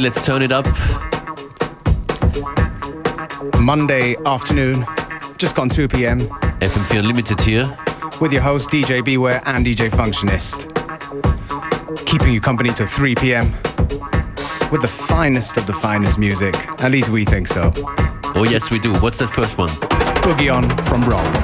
Let's turn it up. Monday afternoon, just gone 2 p.m. FM4 Limited here. With your host DJ Beware and DJ Functionist. Keeping you company till 3 p.m. With the finest of the finest music. At least we think so. Oh, yes, we do. What's that first one? It's Boogie On from Rob.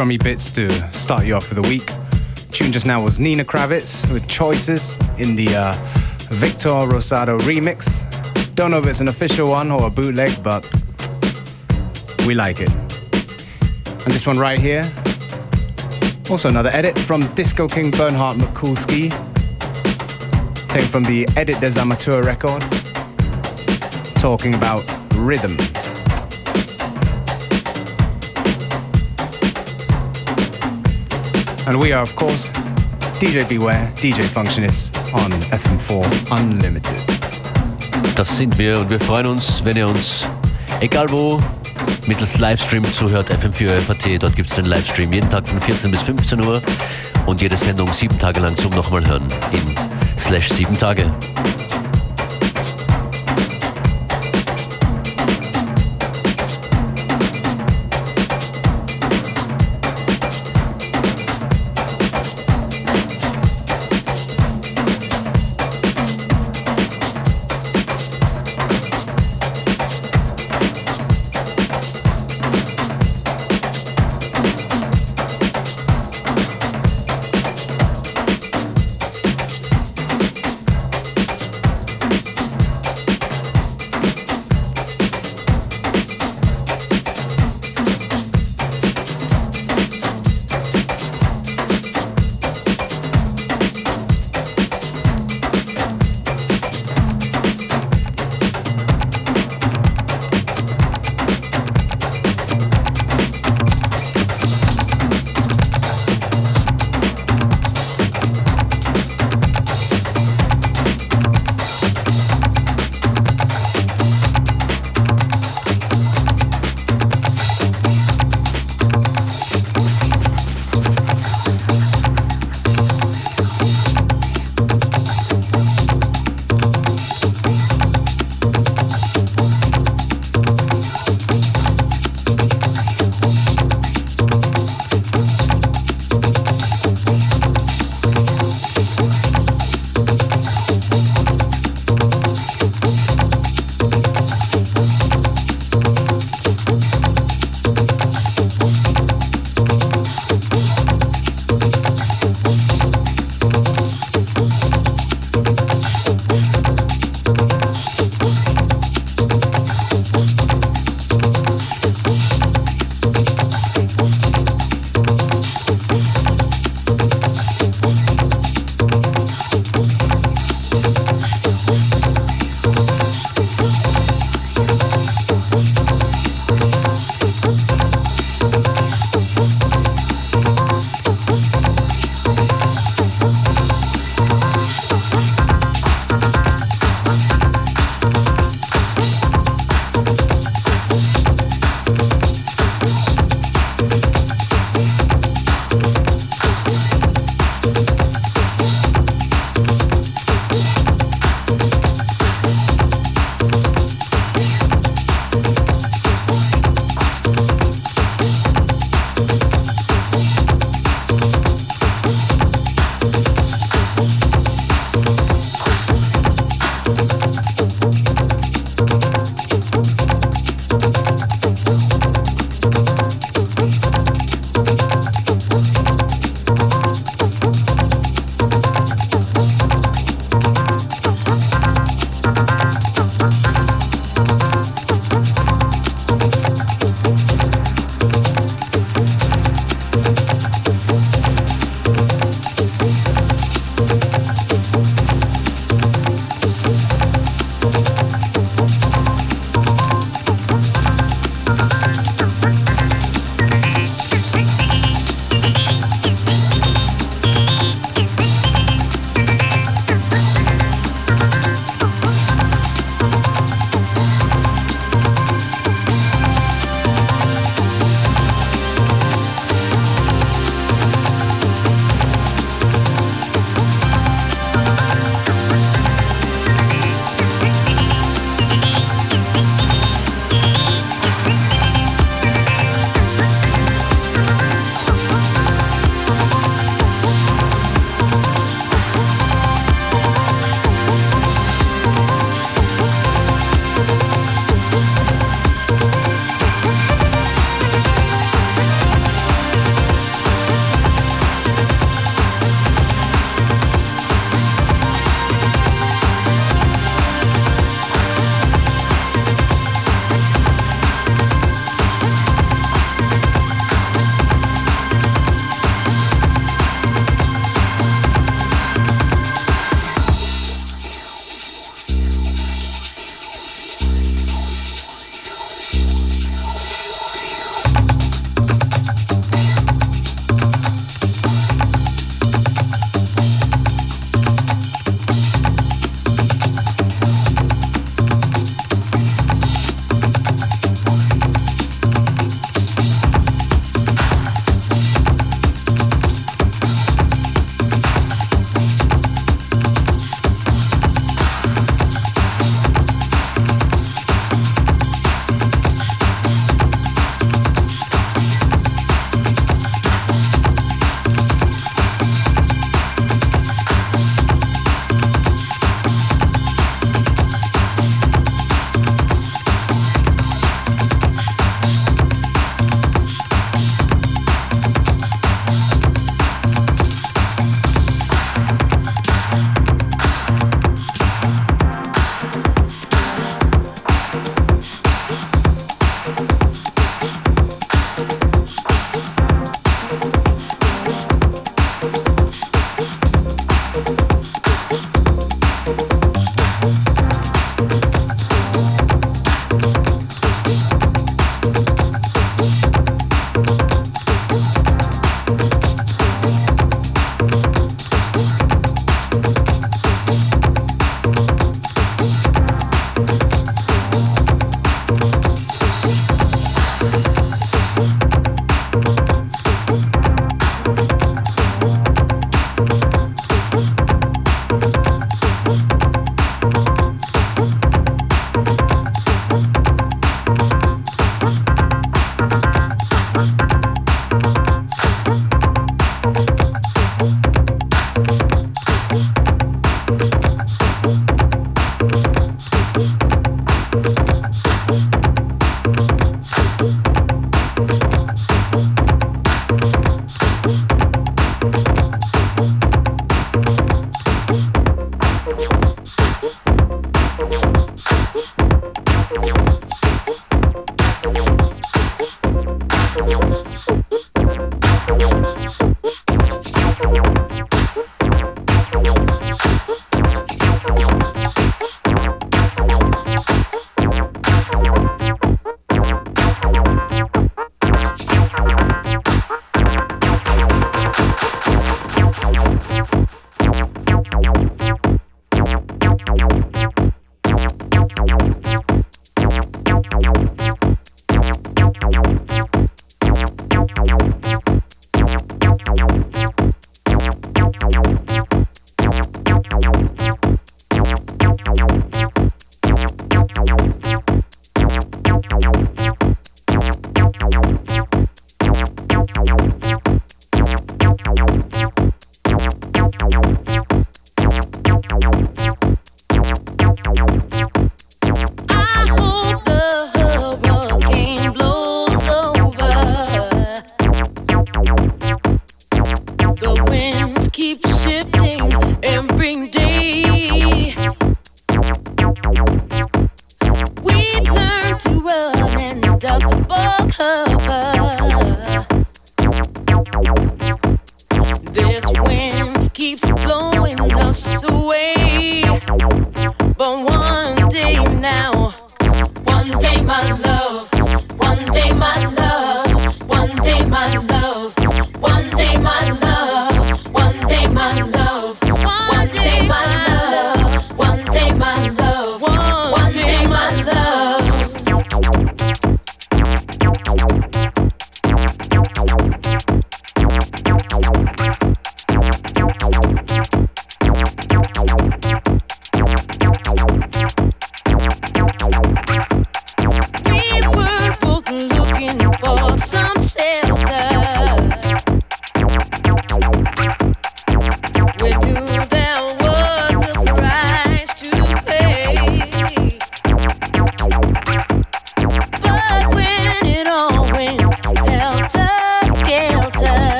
Drummy bits to start you off for the week. Tune just now was Nina Kravitz with Choices in the uh, Victor Rosado remix. Don't know if it's an official one or a bootleg, but we like it. And this one right here, also another edit from Disco King Bernhard Mikulski, taken from the Edit des Amateurs record, talking about rhythm. And we are, of course, DJ Beware, DJ Functionist on FM4 Unlimited. Das sind wir und wir freuen uns, wenn ihr uns, egal wo, mittels Livestream zuhört, FM4 FAT. Dort gibt es den Livestream jeden Tag von 14 bis 15 Uhr und jede Sendung sieben Tage lang zum nochmal hören in slash sieben Tage.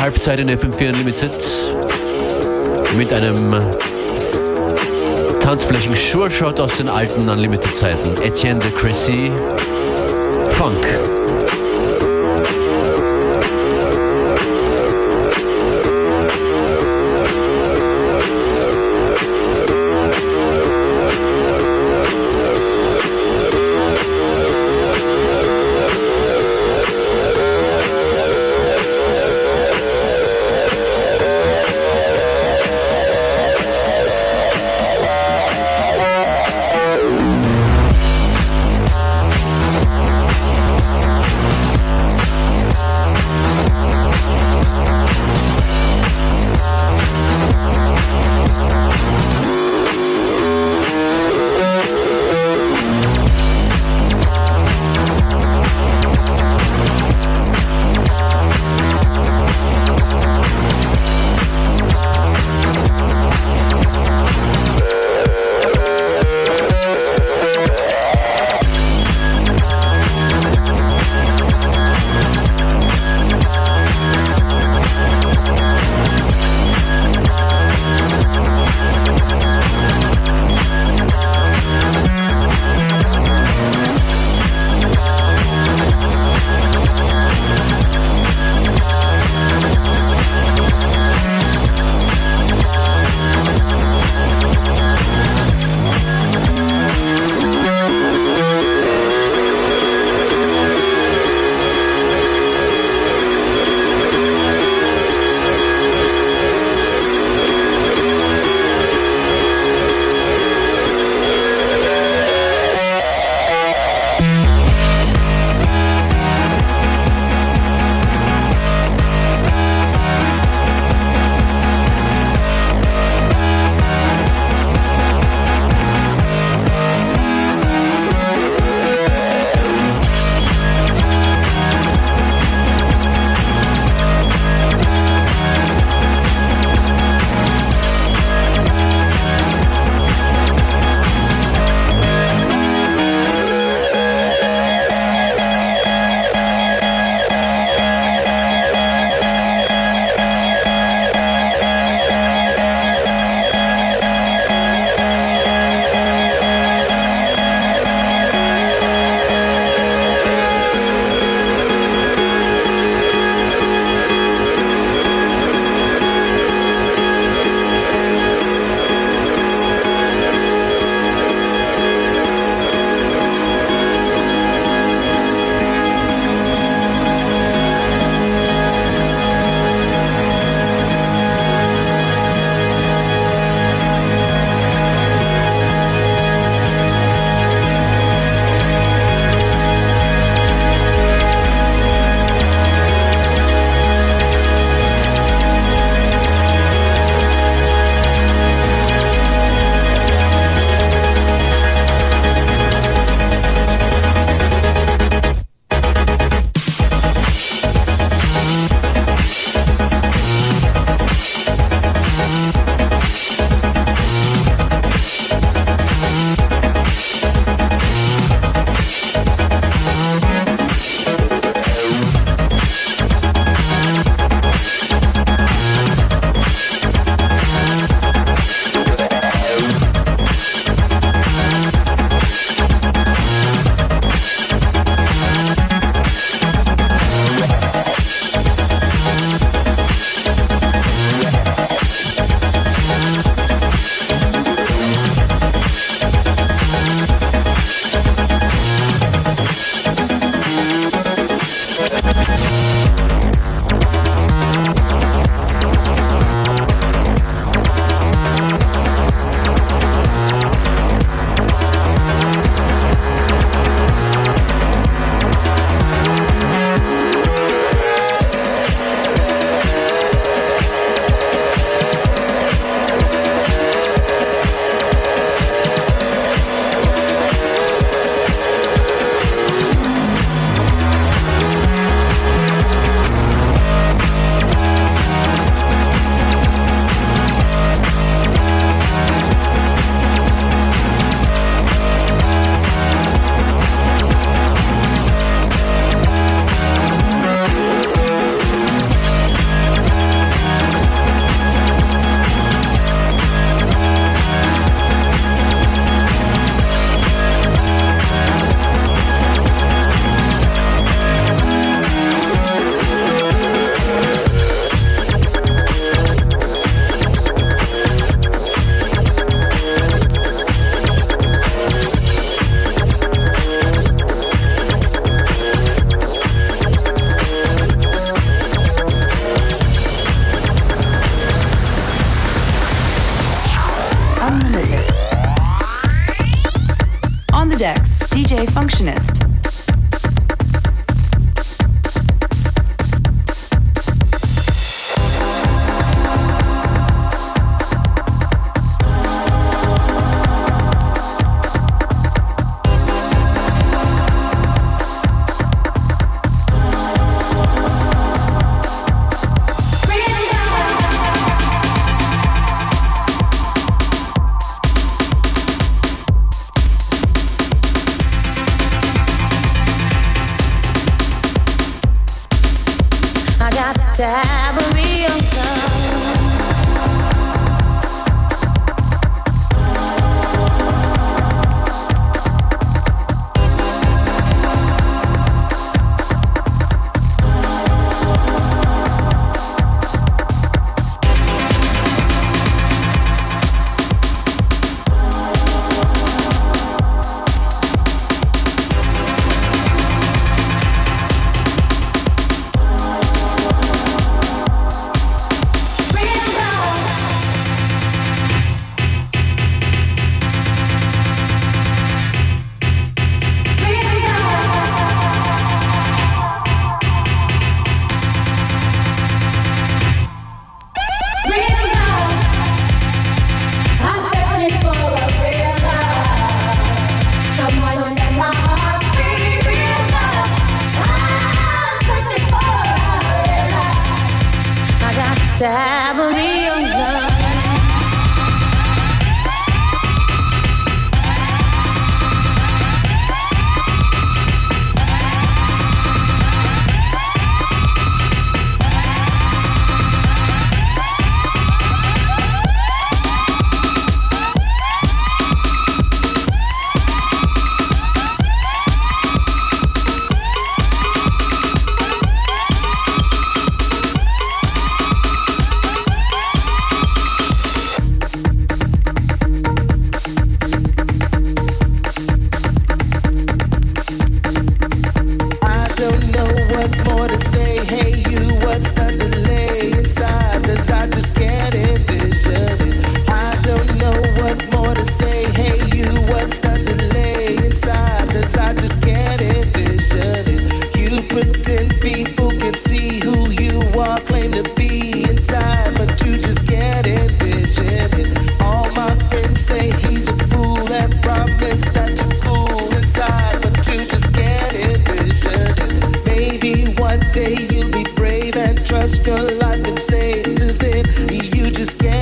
Halbzeit in FM4 Unlimited mit einem Tanzflächen-Sure-Shot aus den alten Unlimited-Zeiten. Etienne de Cressy, Funk.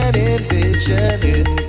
and envision it.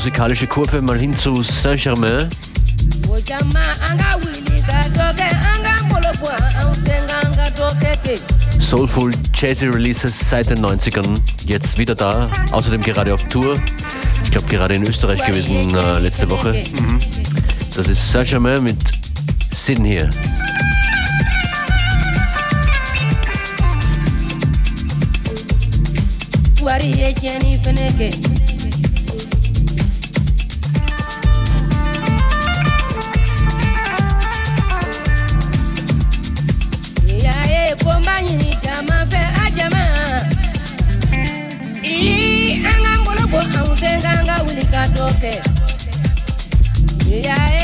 musikalische Kurve mal hin zu Saint-Germain. Soulful Jazzy Releases seit den 90ern, jetzt wieder da, außerdem gerade auf Tour. Ich glaube gerade in Österreich gewesen äh, letzte Woche. Mhm. Das ist Saint-Germain mit Sin hier. Jenny Feneke. Yeah.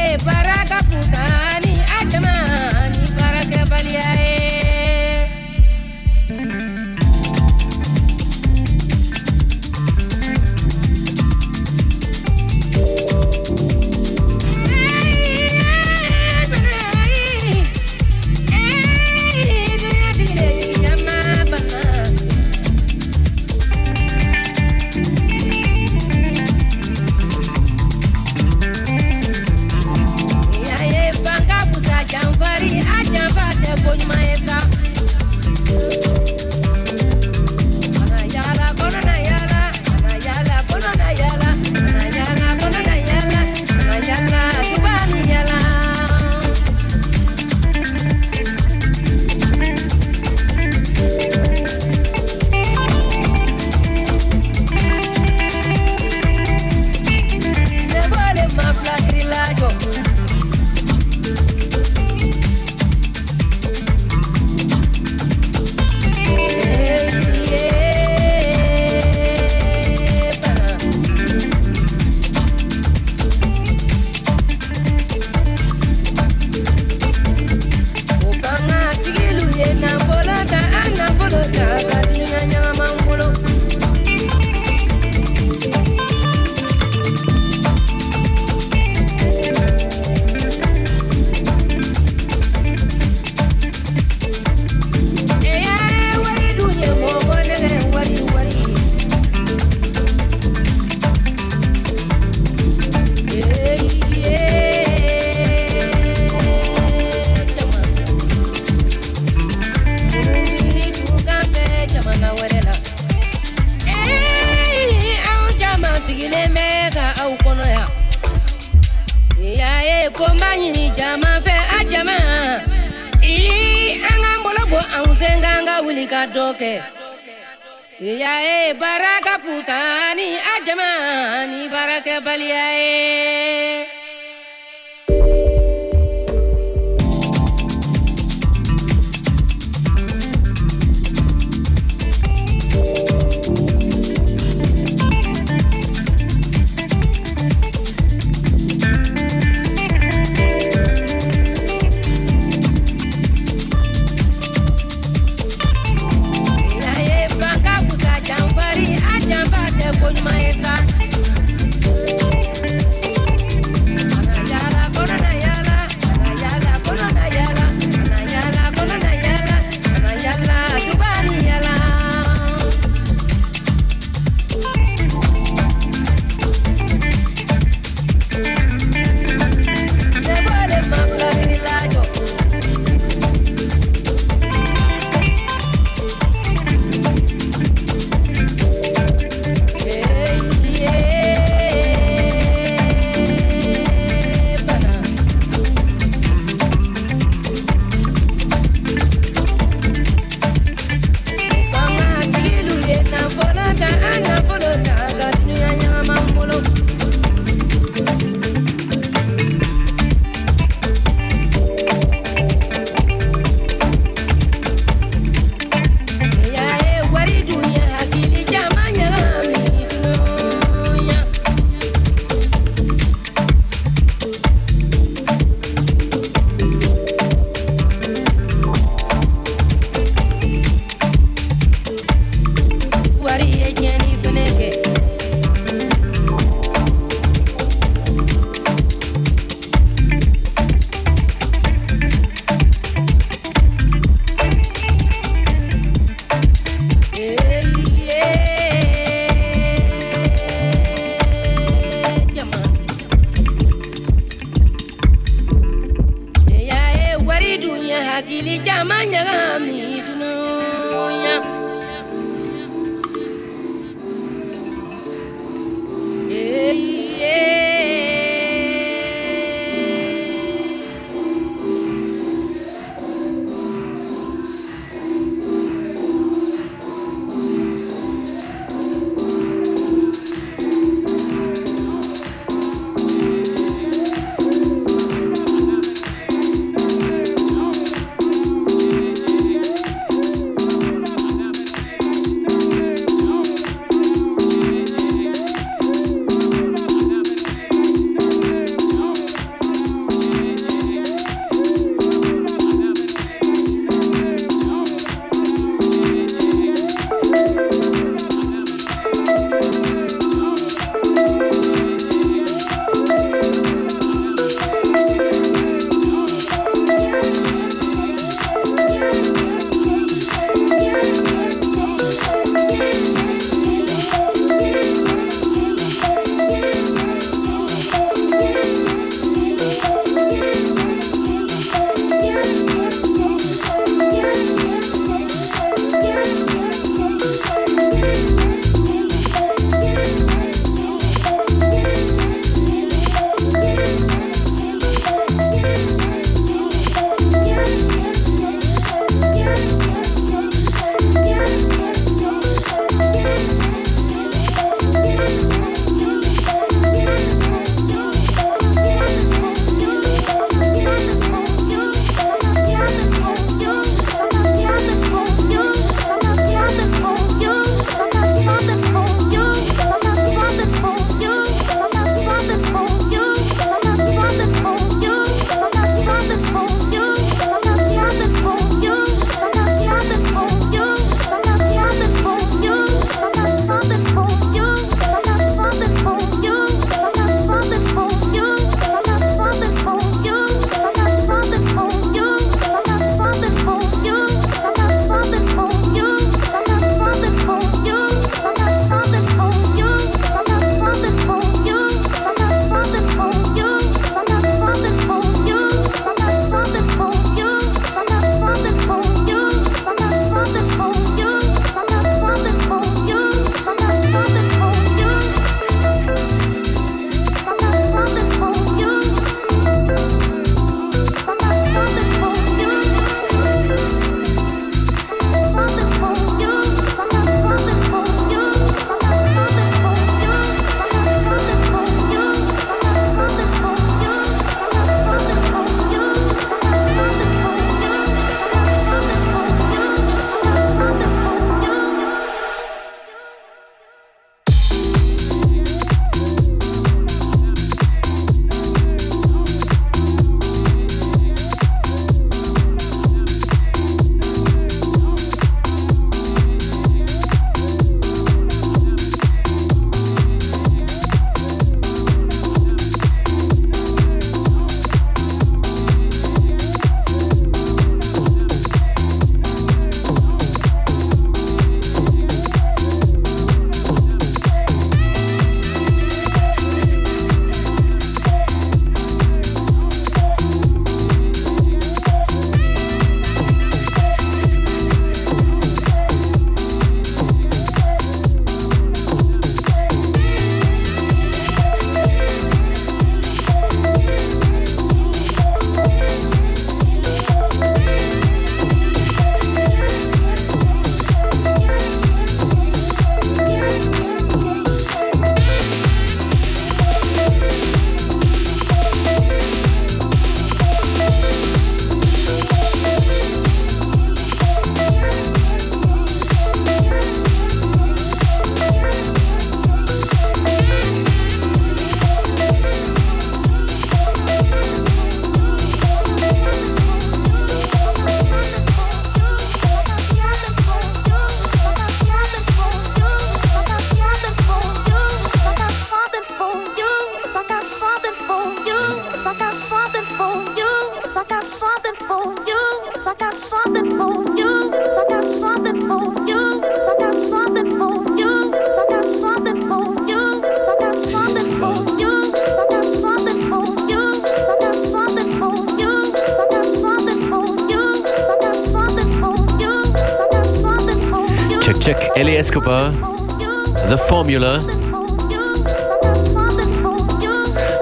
Formula,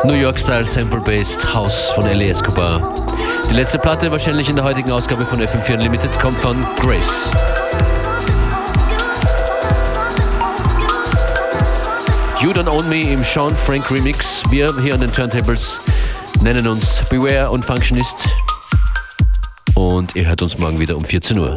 New York Style Sample Based House von Ellie Escobar. Die letzte Platte, wahrscheinlich in der heutigen Ausgabe von FM4 Unlimited, kommt von Grace. You Don't Own Me im Sean Frank Remix. Wir hier an den Turntables nennen uns Beware und Functionist. Und ihr hört uns morgen wieder um 14 Uhr.